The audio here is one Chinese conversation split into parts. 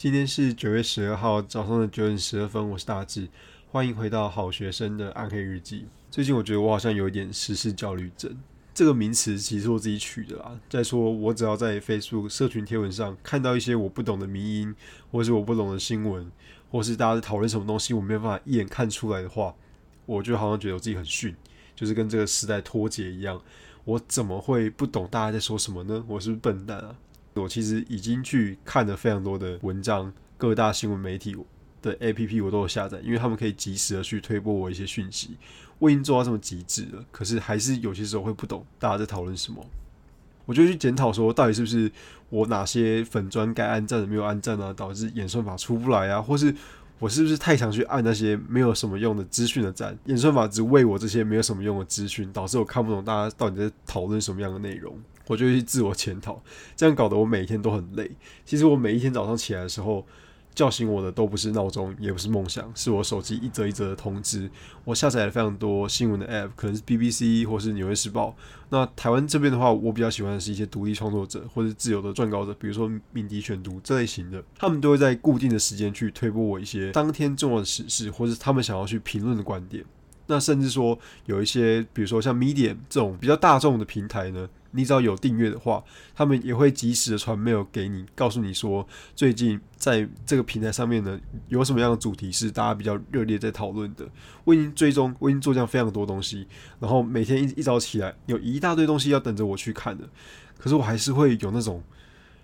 今天是九月十二号早上的九点十二分，我是大志，欢迎回到好学生的暗黑日记。最近我觉得我好像有一点时事焦虑症，这个名词其实我自己取的啦。再说，我只要在 Facebook 社群贴文上看到一些我不懂的迷音，或是我不懂的新闻，或是大家在讨论什么东西，我没有办法一眼看出来的话，我就好像觉得我自己很逊，就是跟这个时代脱节一样。我怎么会不懂大家在说什么呢？我是不是笨蛋啊？我其实已经去看了非常多的文章，各大新闻媒体的 APP 我都有下载，因为他们可以及时的去推播我一些讯息。我已经做到这么极致了，可是还是有些时候会不懂大家在讨论什么，我就去检讨说，到底是不是我哪些粉砖该按赞的没有按赞啊，导致演算法出不来啊，或是我是不是太想去按那些没有什么用的资讯的赞，演算法只喂我这些没有什么用的资讯，导致我看不懂大家到底在讨论什么样的内容。我就去自我检讨，这样搞得我每一天都很累。其实我每一天早上起来的时候，叫醒我的都不是闹钟，也不是梦想，是我手机一则一则的通知。我下载了非常多新闻的 App，可能是 BBC 或是纽约时报。那台湾这边的话，我比较喜欢的是一些独立创作者或者自由的撰稿者，比如说敏迪选读这类型的，他们都会在固定的时间去推播我一些当天重要的时事，或是他们想要去评论的观点。那甚至说有一些，比如说像 Medium 这种比较大众的平台呢。你只要有订阅的话，他们也会及时的传 mail 给你，告诉你说最近在这个平台上面呢有什么样的主题是大家比较热烈在讨论的。我已经追踪，我已经做这样非常多东西，然后每天一一早起来有一大堆东西要等着我去看的，可是我还是会有那种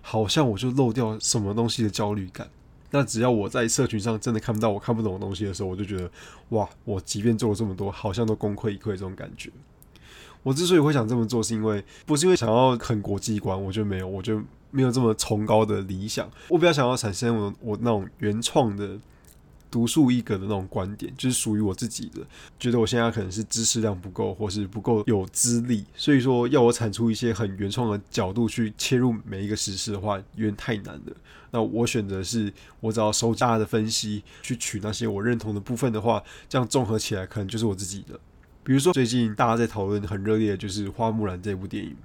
好像我就漏掉什么东西的焦虑感。那只要我在社群上真的看不到我看不懂的东西的时候，我就觉得哇，我即便做了这么多，好像都功亏一篑这种感觉。我之所以会想这么做，是因为不是因为想要很国际观，我就没有，我就没有这么崇高的理想。我比较想要产生我我那种原创的、独树一格的那种观点，就是属于我自己的。觉得我现在可能是知识量不够，或是不够有资历，所以说要我产出一些很原创的角度去切入每一个时事的话，有点太难了。那我选择是，我只要收大家的分析，去取那些我认同的部分的话，这样综合起来，可能就是我自己的。比如说，最近大家在讨论很热烈的就是《花木兰》这部电影。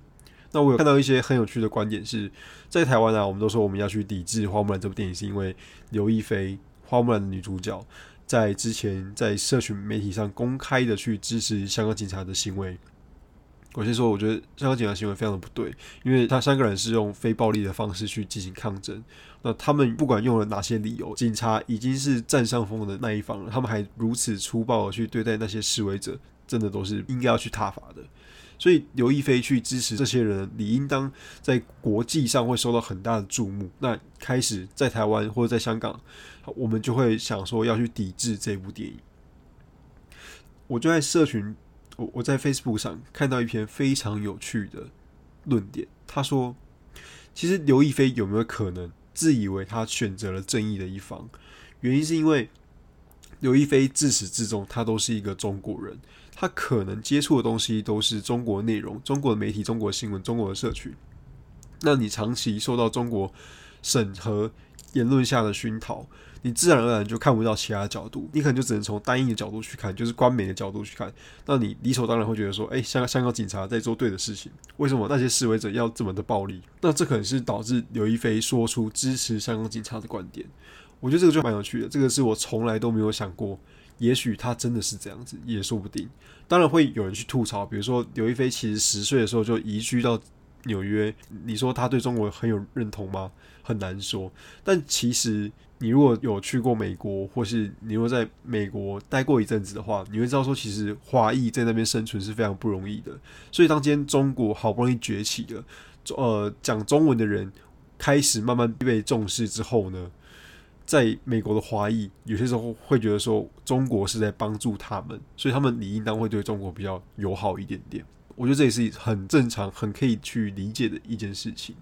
那我有看到一些很有趣的观点，是在台湾啊，我们都说我们要去抵制《花木兰》这部电影，是因为刘亦菲《花木兰》的女主角在之前在社群媒体上公开的去支持香港警察的行为。我先说，我觉得香港警察行为非常的不对，因为他三个人是用非暴力的方式去进行抗争。那他们不管用了哪些理由，警察已经是占上风的那一方了，他们还如此粗暴的去对待那些示威者。真的都是应该要去踏伐的，所以刘亦菲去支持这些人，理应当在国际上会受到很大的注目。那开始在台湾或者在香港，我们就会想说要去抵制这部电影。我就在社群，我我在 Facebook 上看到一篇非常有趣的论点，他说，其实刘亦菲有没有可能自以为他选择了正义的一方？原因是因为刘亦菲自始至终，她都是一个中国人。他可能接触的东西都是中国内容、中国的媒体、中国新闻、中国的社群。那你长期受到中国审核言论下的熏陶，你自然而然就看不到其他角度，你可能就只能从单一的角度去看，就是官媒的角度去看。那你理所当然会觉得说，哎，香香港警察在做对的事情，为什么那些示威者要这么的暴力？那这可能是导致刘亦菲说出支持香港警察的观点。我觉得这个就蛮有趣的，这个是我从来都没有想过。也许他真的是这样子，也说不定。当然会有人去吐槽，比如说刘亦菲其实十岁的时候就移居到纽约，你说他对中国很有认同吗？很难说。但其实你如果有去过美国，或是你如果在美国待过一阵子的话，你会知道说，其实华裔在那边生存是非常不容易的。所以当今天中国好不容易崛起了，呃，讲中文的人开始慢慢被重视之后呢？在美国的华裔有些时候会觉得说中国是在帮助他们，所以他们理应当会对中国比较友好一点点。我觉得这也是很正常、很可以去理解的一件事情。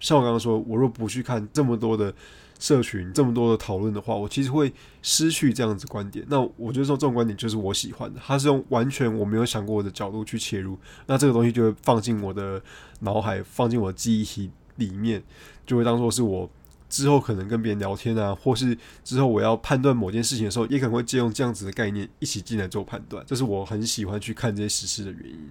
像我刚刚说，我若不去看这么多的社群、这么多的讨论的话，我其实会失去这样子观点。那我觉得说这种观点就是我喜欢的，它是用完全我没有想过的角度去切入，那这个东西就会放进我的脑海、放进我的记忆体里面，就会当做是我。之后可能跟别人聊天啊，或是之后我要判断某件事情的时候，也可能会借用这样子的概念一起进来做判断。这是我很喜欢去看这些时事的原因。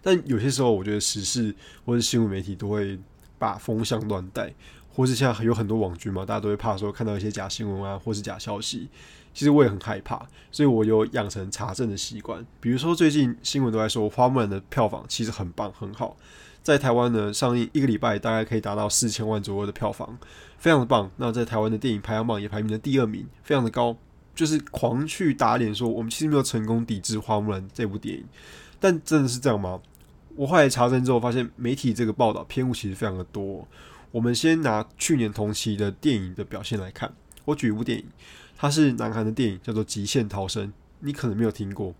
但有些时候，我觉得时事或者新闻媒体都会把风向乱带，或是现在有很多网剧嘛，大家都会怕说看到一些假新闻啊，或是假消息。其实我也很害怕，所以我有养成查证的习惯。比如说最近新闻都在说《花木兰》的票房其实很棒很好，在台湾呢上映一个礼拜大概可以达到四千万左右的票房，非常的棒。那在台湾的电影排行榜也排名了第二名，非常的高。就是狂去打脸说我们其实没有成功抵制《花木兰》这部电影，但真的是这样吗？我后来查证之后发现，媒体这个报道偏误其实非常的多。我们先拿去年同期的电影的表现来看，我举一部电影，它是南韩的电影，叫做《极限逃生》，你可能没有听过，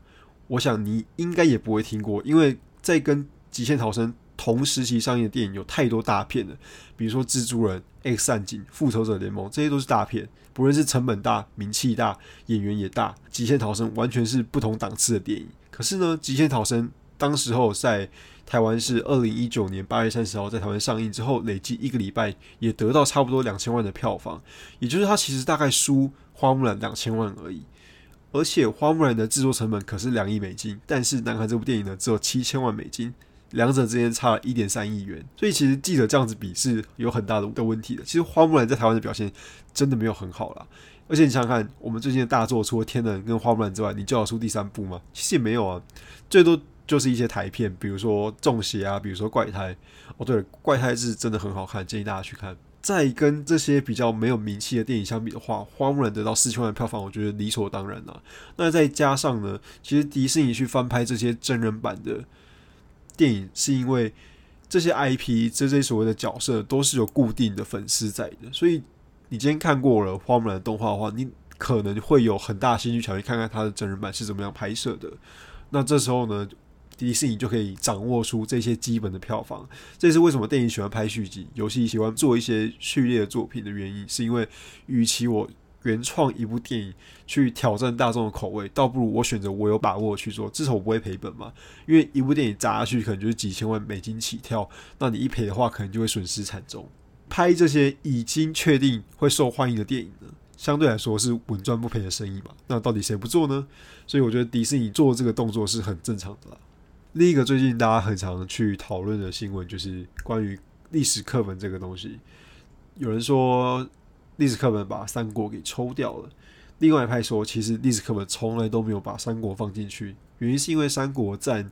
我想你应该也不会听过，因为在跟《极限逃生》同时期上映的电影有太多大片了，比如说《蜘蛛人》、《X 战警》、《复仇者联盟》，这些都是大片，不论是成本大、名气大、演员也大，《极限逃生》完全是不同档次的电影。可是呢，《极限逃生》当时候在台湾是二零一九年八月三十号在台湾上映之后，累计一个礼拜也得到差不多两千万的票房，也就是它其实大概输《花木兰》两千万而已。而且《花木兰》的制作成本可是两亿美金，但是南韩这部电影呢只有七千万美金，两者之间差了一点三亿元。所以其实记者这样子比是有很大的的问题的。其实《花木兰》在台湾的表现真的没有很好啦。而且你想想看，我们最近的大作除了《天能》跟《花木兰》之外，你叫得出第三部吗？其实也没有啊，最多。就是一些台片，比如说《中邪》啊，比如说《怪胎》。哦，对了，《怪胎》是真的很好看，建议大家去看。再跟这些比较没有名气的电影相比的话，《花木兰》得到四千万票房，我觉得理所当然了。那再加上呢，其实迪士尼去翻拍这些真人版的电影，是因为这些 IP 这些所谓的角色都是有固定的粉丝在的，所以你今天看过了《花木兰》动画的话，你可能会有很大兴趣想去看看它的真人版是怎么样拍摄的。那这时候呢？迪士尼就可以掌握出这些基本的票房，这是为什么电影喜欢拍续集，游戏喜欢做一些序列的作品的原因。是因为，与其我原创一部电影去挑战大众的口味，倒不如我选择我有把握去做，至少我不会赔本嘛。因为一部电影砸下去可能就是几千万美金起跳，那你一赔的话，可能就会损失惨重。拍这些已经确定会受欢迎的电影呢，相对来说是稳赚不赔的生意嘛。那到底谁不做呢？所以我觉得迪士尼做这个动作是很正常的啦。另一个最近大家很常去讨论的新闻，就是关于历史课本这个东西。有人说历史课本把三国给抽掉了，另外一派说其实历史课本从来都没有把三国放进去，原因是因为三国占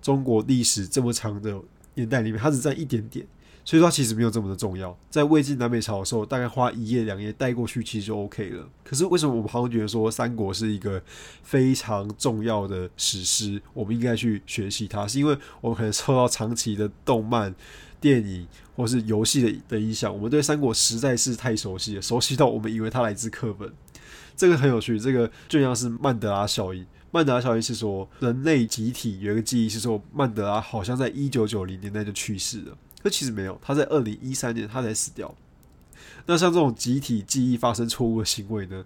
中国历史这么长的年代里面，它只占一点点。所以说它其实没有这么的重要，在魏晋南北朝的时候，大概花一页两页带过去，其实就 OK 了。可是为什么我们好像觉得说三国是一个非常重要的史诗，我们应该去学习它？是因为我们可能受到长期的动漫、电影或是游戏的的影响，我们对三国实在是太熟悉了，熟悉到我们以为它来自课本。这个很有趣，这个就像是曼德拉效应。曼德拉效应是说，人类集体有一个记忆，是说曼德拉好像在一九九零年代就去世了。这其实没有，他在二零一三年他才死掉。那像这种集体记忆发生错误的行为呢，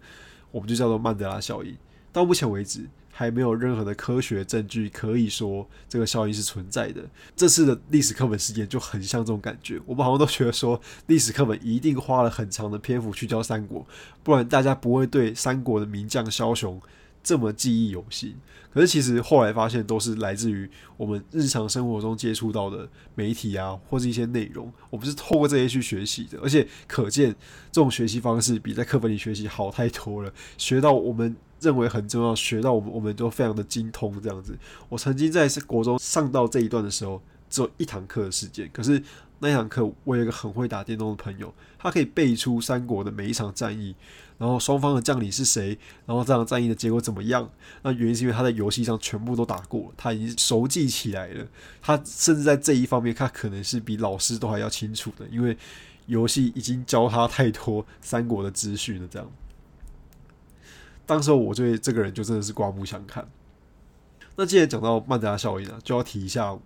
我们就叫做曼德拉效应。到目前为止，还没有任何的科学证据可以说这个效应是存在的。这次的历史课本事件就很像这种感觉，我们好像都觉得说历史课本一定花了很长的篇幅去教三国，不然大家不会对三国的名将枭雄。这么记忆犹新，可是其实后来发现都是来自于我们日常生活中接触到的媒体啊，或是一些内容，我们是透过这些去学习的，而且可见这种学习方式比在课本里学习好太多了，学到我们认为很重要，学到我们我们都非常的精通这样子。我曾经在国中上到这一段的时候，只有一堂课的时间，可是。那一堂课，我有一个很会打电动的朋友，他可以背出三国的每一场战役，然后双方的将领是谁，然后这场战役的结果怎么样。那原因是因为他在游戏上全部都打过，他已经熟记起来了。他甚至在这一方面，他可能是比老师都还要清楚的，因为游戏已经教他太多三国的资讯了。这样，当时我对这个人就真的是刮目相看。那既然讲到曼德拉效应啊，就要提一下。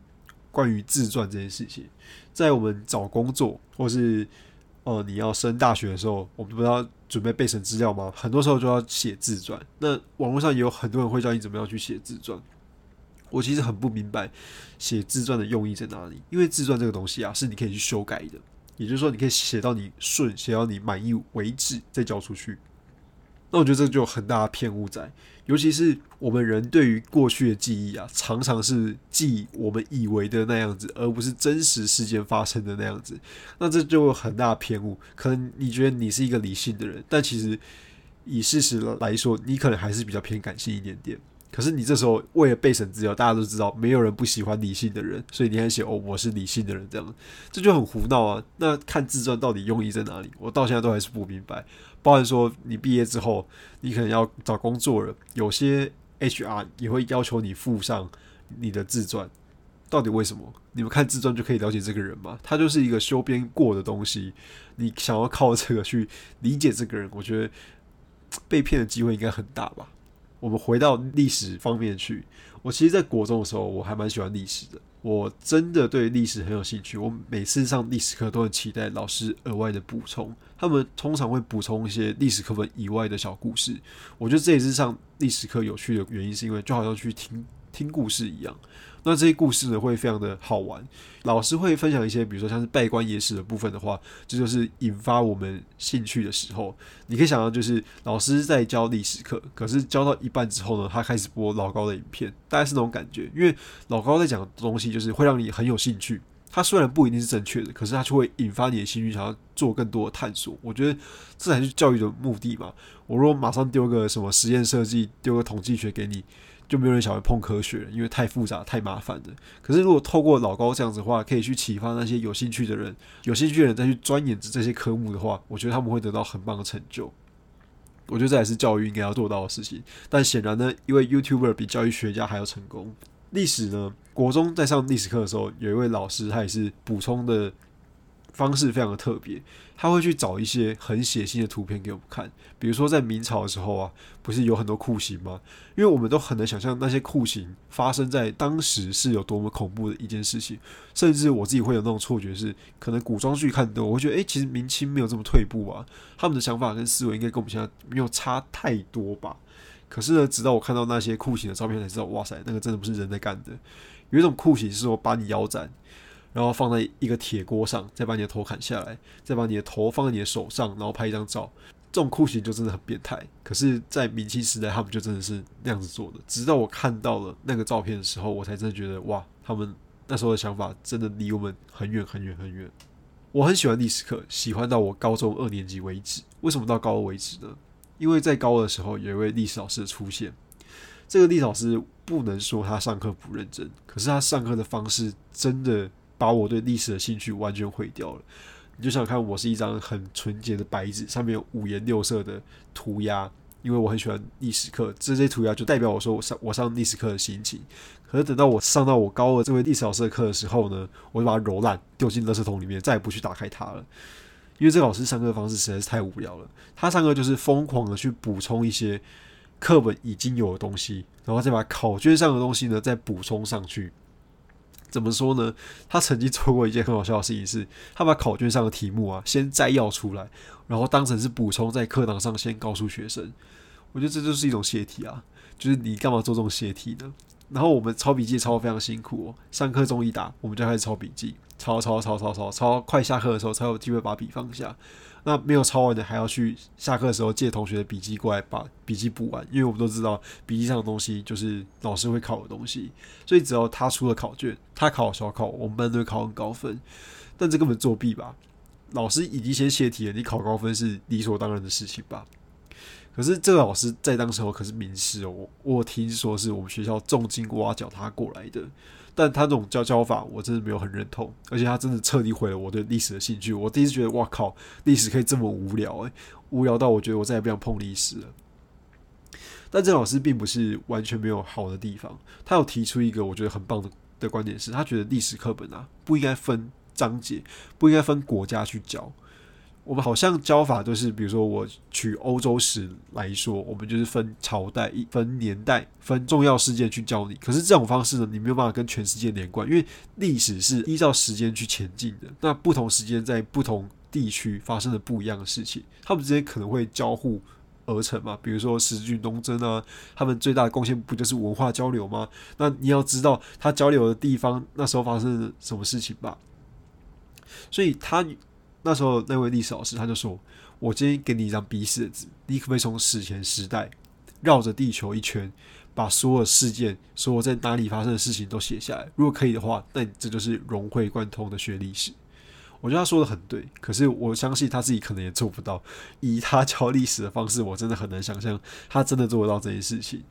关于自传这件事情，在我们找工作或是呃你要升大学的时候，我们不是要准备备审资料吗？很多时候就要写自传。那网络上也有很多人会教你怎么样去写自传。我其实很不明白写自传的用意在哪里，因为自传这个东西啊，是你可以去修改的，也就是说，你可以写到你顺，写到你满意为止再交出去。那我觉得这就很大的偏误在，尤其是我们人对于过去的记忆啊，常常是记我们以为的那样子，而不是真实事件发生的那样子。那这就很大的偏误。可能你觉得你是一个理性的人，但其实以事实来说，你可能还是比较偏感性一点点。可是你这时候为了备审资料，大家都知道没有人不喜欢理性的人，所以你还写哦，我是理性的人这样，这就很胡闹啊。那看自传到底用意在哪里？我到现在都还是不明白。包含说你毕业之后，你可能要找工作了，有些 HR 也会要求你附上你的自传，到底为什么？你们看自传就可以了解这个人吗？他就是一个修编过的东西，你想要靠这个去理解这个人，我觉得被骗的机会应该很大吧。我们回到历史方面去，我其实，在国中的时候，我还蛮喜欢历史的。我真的对历史很有兴趣。我每次上历史课都很期待老师额外的补充。他们通常会补充一些历史课本以外的小故事。我觉得这也是上历史课有趣的原因，是因为就好像去听听故事一样。那这些故事呢，会非常的好玩。老师会分享一些，比如说像是拜官野史的部分的话，这就是引发我们兴趣的时候。你可以想象，就是老师在教历史课，可是教到一半之后呢，他开始播老高的影片，大概是那种感觉。因为老高在讲的东西，就是会让你很有兴趣。他虽然不一定是正确的，可是他就会引发你的兴趣，想要做更多的探索。我觉得这才是教育的目的嘛。我如果马上丢个什么实验设计，丢个统计学给你。就没有人想会碰科学，因为太复杂、太麻烦的。可是如果透过老高这样子的话，可以去启发那些有兴趣的人，有兴趣的人再去钻研这些科目的话，我觉得他们会得到很棒的成就。我觉得这也是教育应该要做到的事情。但显然呢，因为 YouTuber 比教育学家还要成功。历史呢，国中在上历史课的时候，有一位老师，他也是补充的。方式非常的特别，他会去找一些很血腥的图片给我们看，比如说在明朝的时候啊，不是有很多酷刑吗？因为我们都很难想象那些酷刑发生在当时是有多么恐怖的一件事情，甚至我自己会有那种错觉，是可能古装剧看多，我会觉得诶，其实明清没有这么退步啊，他们的想法跟思维应该跟我们现在没有差太多吧？可是呢，直到我看到那些酷刑的照片才知道，哇塞，那个真的不是人在干的，有一种酷刑是说把你腰斩。然后放在一个铁锅上，再把你的头砍下来，再把你的头放在你的手上，然后拍一张照。这种酷刑就真的很变态。可是，在明清时代，他们就真的是那样子做的。直到我看到了那个照片的时候，我才真的觉得，哇，他们那时候的想法真的离我们很远很远很远。我很喜欢历史课，喜欢到我高中二年级为止。为什么到高二为止呢？因为在高二的时候，有一位历史老师的出现。这个历史老师不能说他上课不认真，可是他上课的方式真的。把我对历史的兴趣完全毁掉了。你就想看，我是一张很纯洁的白纸，上面有五颜六色的涂鸦，因为我很喜欢历史课，这些涂鸦就代表我说我上我上历史课的心情。可是等到我上到我高二这位历史老师的课的时候呢，我就把它揉烂，丢进垃圾桶里面，再也不去打开它了。因为这个老师上课方式实在是太无聊了。他上课就是疯狂的去补充一些课本已经有的东西，然后再把考卷上的东西呢再补充上去。怎么说呢？他曾经做过一件很好笑的事情，是他把考卷上的题目啊先摘要出来，然后当成是补充在课堂上先告诉学生。我觉得这就是一种泄题啊，就是你干嘛做这种泄题呢？然后我们抄笔记抄的非常辛苦哦，上课钟一打，我们就开始抄笔记，抄抄抄抄抄抄，快下课的时候才有机会把笔放下。那没有抄完的，还要去下课的时候借同学的笔记过来把笔记补完，因为我们都知道笔记上的东西就是老师会考的东西，所以只要他出了考卷，他考小考，我们班都会考很高分。但这根本作弊吧？老师已经先泄题了，你考高分是理所当然的事情吧？可是这个老师在当时候可是名师哦，我听说是我们学校重金挖角他过来的。但他这种教教法，我真的没有很认同，而且他真的彻底毁了我对历史的兴趣。我第一次觉得，哇靠，历史可以这么无聊诶，无聊到我觉得我再也不想碰历史了。但这老师并不是完全没有好的地方，他有提出一个我觉得很棒的的观点，是他觉得历史课本啊不应该分章节，不应该分国家去教。我们好像教法都是，比如说我取欧洲史来说，我们就是分朝代、一分年代、分重要事件去教你。可是这种方式呢，你没有办法跟全世界连贯，因为历史是依照时间去前进的。那不同时间在不同地区发生的不一样的事情，他们之间可能会交互而成嘛。比如说十字军东征啊，他们最大的贡献不就是文化交流吗？那你要知道他交流的地方那时候发生了什么事情吧。所以他。那时候那位历史老师他就说：“我今天给你一张 B 四的纸，你可不可以从史前时代绕着地球一圈，把所有事件、所有在哪里发生的事情都写下来？如果可以的话，那这就是融会贯通的学历史。我觉得他说的很对，可是我相信他自己可能也做不到。以他教历史的方式，我真的很难想象他真的做得到这件事情。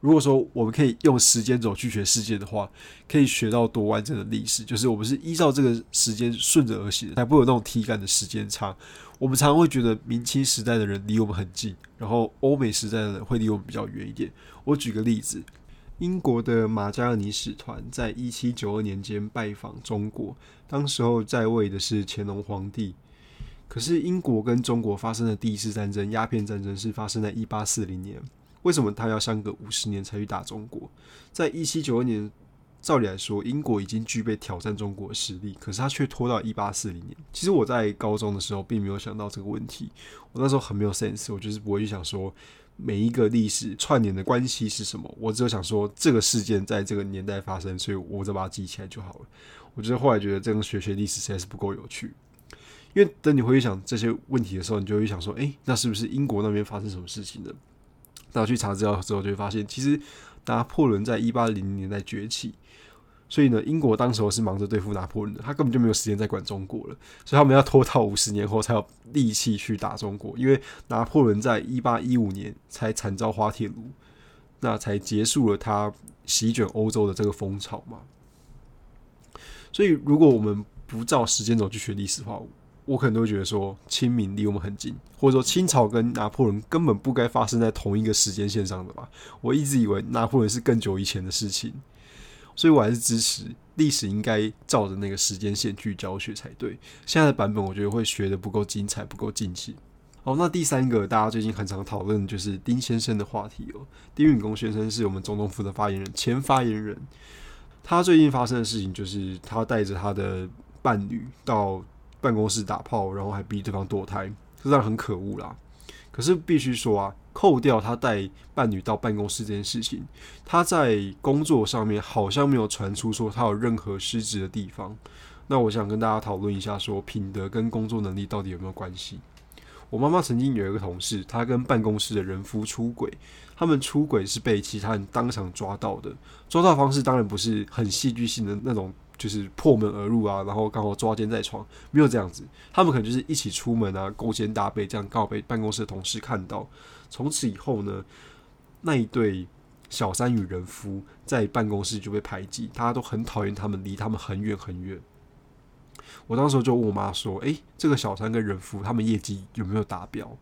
如果说我们可以用时间轴去学世界的话，可以学到多完整的历史。就是我们是依照这个时间顺着而行，才不会有那种体感的时间差。我们常常会觉得明清时代的人离我们很近，然后欧美时代的人会离我们比较远一点。我举个例子。英国的马加尔尼使团在一七九二年间拜访中国，当时候在位的是乾隆皇帝。可是英国跟中国发生的第一次战争——鸦片战争，是发生在一八四零年。为什么他要相隔五十年才去打中国？在一七九二年，照理来说，英国已经具备挑战中国的实力，可是他却拖到一八四零年。其实我在高中的时候并没有想到这个问题，我那时候很没有 sense，我就是不会去想说。每一个历史串联的关系是什么？我只有想说这个事件在这个年代发生，所以我再把它记起来就好了。我觉得后来觉得这样学学历史实在是不够有趣，因为等你回去想这些问题的时候，你就会想说：诶，那是不是英国那边发生什么事情呢？那去查资料之后，就会发现其实拿破仑在一八零零年代崛起。所以呢，英国当时候是忙着对付拿破仑的，他根本就没有时间再管中国了。所以他们要拖到五十年后才有力气去打中国，因为拿破仑在一八一五年才惨遭滑铁卢，那才结束了他席卷欧洲的这个风潮嘛。所以，如果我们不照时间轴去学历史的话，我可能都觉得说，清明离我们很近，或者说清朝跟拿破仑根本不该发生在同一个时间线上的吧。我一直以为拿破仑是更久以前的事情。所以我还是支持历史应该照着那个时间线去教学才对。现在的版本我觉得会学的不够精彩，不够尽兴。好，那第三个大家最近很常讨论就是丁先生的话题哦。丁允恭先生是我们总统府的发言人，前发言人。他最近发生的事情就是他带着他的伴侣到办公室打炮，然后还逼对方堕胎，这当然很可恶啦。可是必须说啊。扣掉他带伴侣到办公室这件事情，他在工作上面好像没有传出说他有任何失职的地方。那我想跟大家讨论一下，说品德跟工作能力到底有没有关系？我妈妈曾经有一个同事，他跟办公室的人夫出轨，他们出轨是被其他人当场抓到的，抓到方式当然不是很戏剧性的那种。就是破门而入啊，然后刚好抓奸在床，没有这样子。他们可能就是一起出门啊，勾肩搭背这样，刚好被办公室的同事看到。从此以后呢，那一对小三与人夫在办公室就被排挤，大家都很讨厌他们，离他们很远很远。我当时就问我妈说：“诶，这个小三跟人夫他们业绩有没有达标？”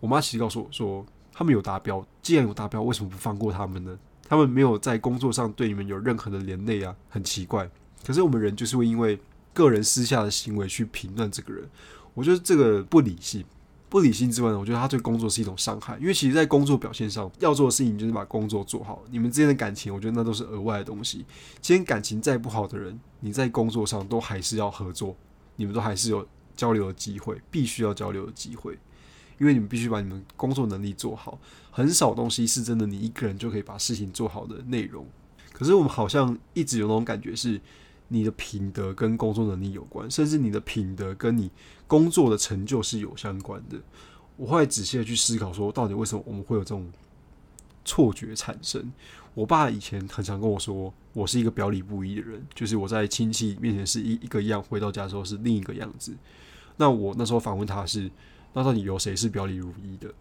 我妈其实告诉我说：“他们有达标，既然有达标，为什么不放过他们呢？他们没有在工作上对你们有任何的连累啊，很奇怪。”可是我们人就是会因为个人私下的行为去评论这个人，我觉得这个不理性。不理性之外呢，我觉得他对工作是一种伤害。因为其实，在工作表现上要做的事情就是把工作做好。你们之间的感情，我觉得那都是额外的东西。今天感情再不好的人，你在工作上都还是要合作，你们都还是有交流的机会，必须要交流的机会。因为你们必须把你们工作能力做好，很少东西是真的你一个人就可以把事情做好的内容。可是我们好像一直有那种感觉是。你的品德跟工作能力有关，甚至你的品德跟你工作的成就是有相关的。我会仔细的去思考，说到底为什么我们会有这种错觉产生？我爸以前很常跟我说，我是一个表里不一的人，就是我在亲戚面前是一一个样，回到家之后是另一个样子。那我那时候反问他是，那到底有谁是表里如一的？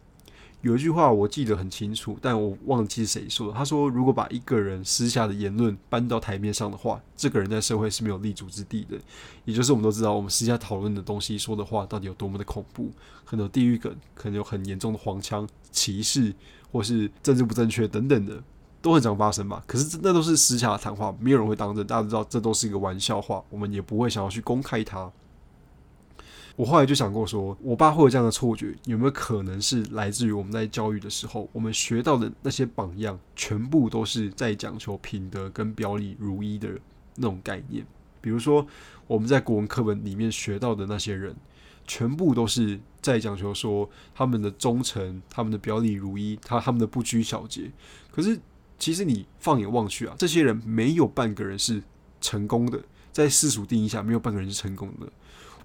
有一句话我记得很清楚，但我忘记是谁说的。他说：“如果把一个人私下的言论搬到台面上的话，这个人在社会是没有立足之地的。也就是我们都知道，我们私下讨论的东西、说的话到底有多么的恐怖，可能有地狱梗，可能有很严重的黄腔、歧视，或是政治不正确等等的，都很常发生吧。可是那都是私下的谈话，没有人会当真。大家都知道，这都是一个玩笑话，我们也不会想要去公开它。”我后来就想过，说我爸会有这样的错觉，有没有可能是来自于我们在教育的时候，我们学到的那些榜样，全部都是在讲求品德跟表里如一的那种概念？比如说，我们在国文课本里面学到的那些人，全部都是在讲求说他们的忠诚、他们的表里如一、他他们的不拘小节。可是，其实你放眼望去啊，这些人没有半个人是成功的，在世俗定义下，没有半个人是成功的。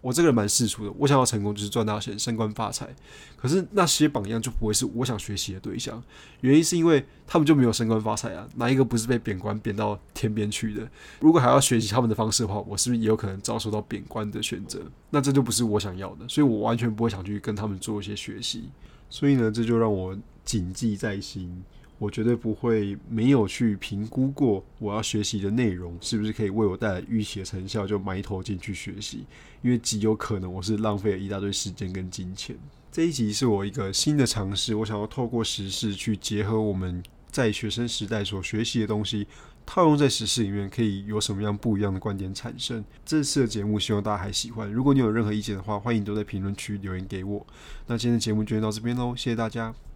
我这个人蛮世俗的，我想要成功就是赚大钱、升官发财。可是那些榜样就不会是我想学习的对象，原因是因为他们就没有升官发财啊，哪一个不是被贬官贬到天边去的？如果还要学习他们的方式的话，我是不是也有可能遭受到贬官的选择？那这就不是我想要的，所以我完全不会想去跟他们做一些学习。所以呢，这就让我谨记在心。我绝对不会没有去评估过我要学习的内容是不是可以为我带来预期的成效，就埋头进去学习，因为极有可能我是浪费了一大堆时间跟金钱。这一集是我一个新的尝试，我想要透过时事去结合我们在学生时代所学习的东西，套用在时事里面，可以有什么样不一样的观点产生。这次的节目希望大家还喜欢，如果你有任何意见的话，欢迎都在评论区留言给我。那今天的节目就到这边喽，谢谢大家。